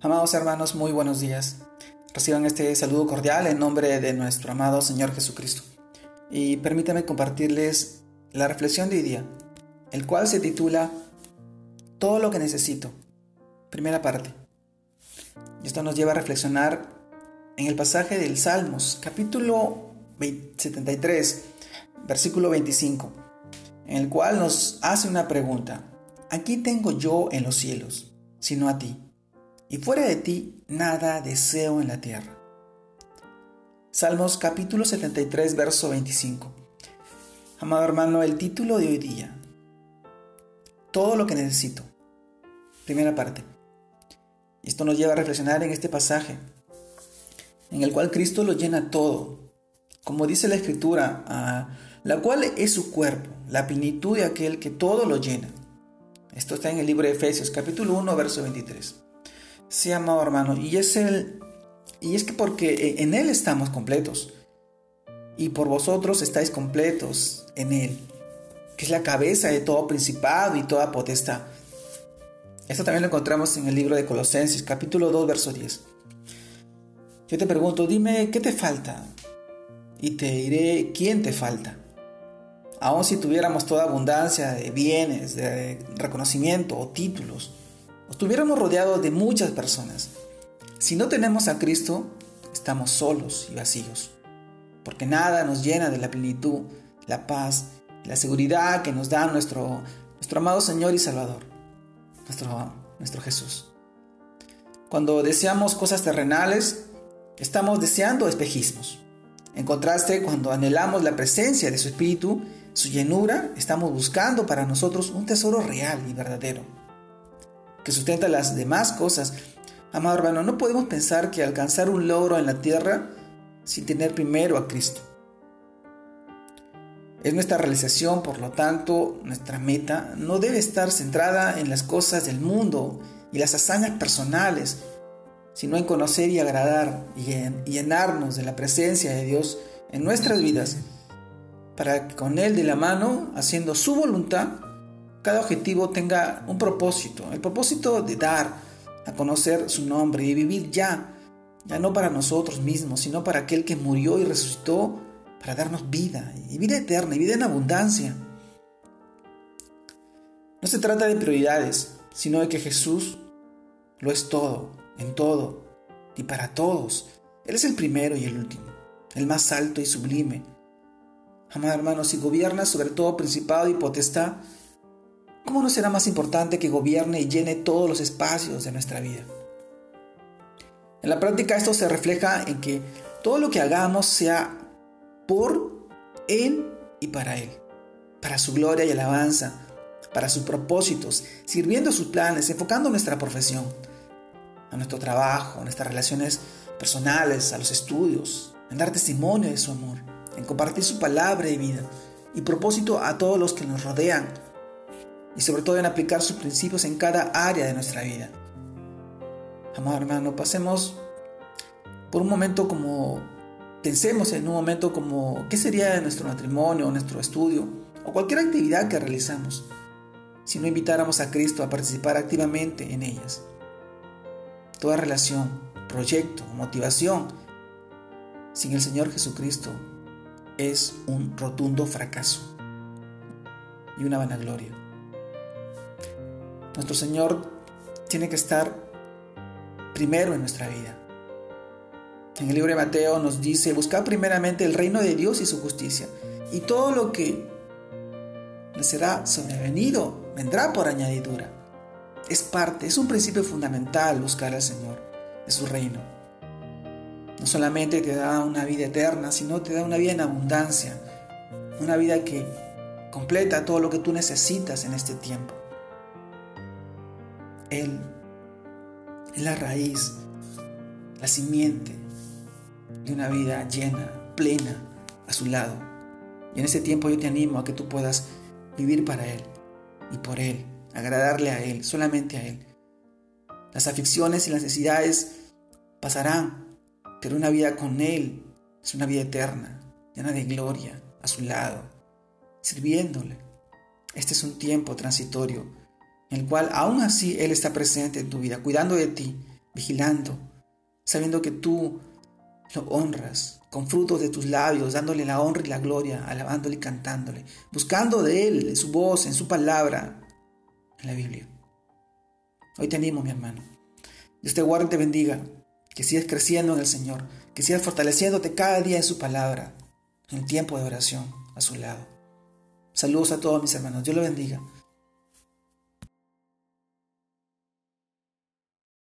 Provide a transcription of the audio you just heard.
Amados hermanos, muy buenos días. Reciban este saludo cordial en nombre de nuestro amado Señor Jesucristo. Y permítanme compartirles la reflexión de hoy día, el cual se titula Todo lo que necesito. Primera parte. Y esto nos lleva a reflexionar en el pasaje del Salmos, capítulo 73, versículo 25, en el cual nos hace una pregunta. Aquí tengo yo en los cielos, sino a ti y fuera de ti nada deseo en la tierra. Salmos capítulo 73, verso 25. Amado hermano, el título de hoy día. Todo lo que necesito. Primera parte. Esto nos lleva a reflexionar en este pasaje, en el cual Cristo lo llena todo. Como dice la Escritura, la cual es su cuerpo, la plenitud de aquel que todo lo llena. Esto está en el libro de Efesios, capítulo 1, verso 23. Sí, amado hermano, y es el y es que porque en él estamos completos. Y por vosotros estáis completos en él, que es la cabeza de todo principado y toda potestad. Esto también lo encontramos en el libro de Colosenses, capítulo 2, verso 10. Yo te pregunto, dime, ¿qué te falta? Y te diré, ¿quién te falta? Aun si tuviéramos toda abundancia de bienes, de reconocimiento o títulos, estuviéramos rodeados de muchas personas. Si no tenemos a Cristo, estamos solos y vacíos, porque nada nos llena de la plenitud, la paz, la seguridad que nos da nuestro, nuestro amado Señor y Salvador, nuestro, nuestro Jesús. Cuando deseamos cosas terrenales, estamos deseando espejismos. En contraste, cuando anhelamos la presencia de su Espíritu, su llenura, estamos buscando para nosotros un tesoro real y verdadero que sustenta las demás cosas. Amado hermano, no podemos pensar que alcanzar un logro en la tierra sin tener primero a Cristo. Es nuestra realización, por lo tanto, nuestra meta no debe estar centrada en las cosas del mundo y las hazañas personales, sino en conocer y agradar y en llenarnos de la presencia de Dios en nuestras vidas, para que con Él de la mano, haciendo su voluntad, cada objetivo tenga un propósito, el propósito de dar a conocer su nombre y vivir ya, ya no para nosotros mismos, sino para aquel que murió y resucitó para darnos vida, y vida eterna, y vida en abundancia. No se trata de prioridades, sino de que Jesús lo es todo, en todo, y para todos. Él es el primero y el último, el más alto y sublime. Amado hermano, si gobierna sobre todo principado y potestad, ¿cómo no será más importante que gobierne y llene todos los espacios de nuestra vida? En la práctica esto se refleja en que todo lo que hagamos sea por Él y para Él, para su gloria y alabanza, para sus propósitos, sirviendo sus planes, enfocando nuestra profesión, a nuestro trabajo, a nuestras relaciones personales, a los estudios, en dar testimonio de su amor, en compartir su palabra y vida, y propósito a todos los que nos rodean, y sobre todo en aplicar sus principios en cada área de nuestra vida. Amado hermano, pasemos por un momento como, pensemos en un momento como, ¿qué sería de nuestro matrimonio, nuestro estudio o cualquier actividad que realizamos si no invitáramos a Cristo a participar activamente en ellas? Toda relación, proyecto, motivación sin el Señor Jesucristo es un rotundo fracaso y una vanagloria. Nuestro Señor tiene que estar primero en nuestra vida. En el libro de Mateo nos dice, buscad primeramente el reino de Dios y su justicia, y todo lo que le será sobrevenido vendrá por añadidura. Es parte, es un principio fundamental buscar al Señor, de su reino. No solamente te da una vida eterna, sino te da una vida en abundancia, una vida que completa todo lo que tú necesitas en este tiempo. Él es la raíz, la simiente de una vida llena, plena, a su lado. Y en ese tiempo yo te animo a que tú puedas vivir para Él y por Él, agradarle a Él, solamente a Él. Las aflicciones y las necesidades pasarán, pero una vida con Él es una vida eterna, llena de gloria, a su lado, sirviéndole. Este es un tiempo transitorio en el cual aún así Él está presente en tu vida, cuidando de ti, vigilando, sabiendo que tú lo honras con frutos de tus labios, dándole la honra y la gloria, alabándole y cantándole, buscando de Él, en su voz, en su palabra, en la Biblia. Hoy te animo, mi hermano. Dios te guarde y te bendiga, que sigas creciendo en el Señor, que sigas fortaleciéndote cada día en su palabra, en el tiempo de oración a su lado. Saludos a todos mis hermanos. Dios lo bendiga.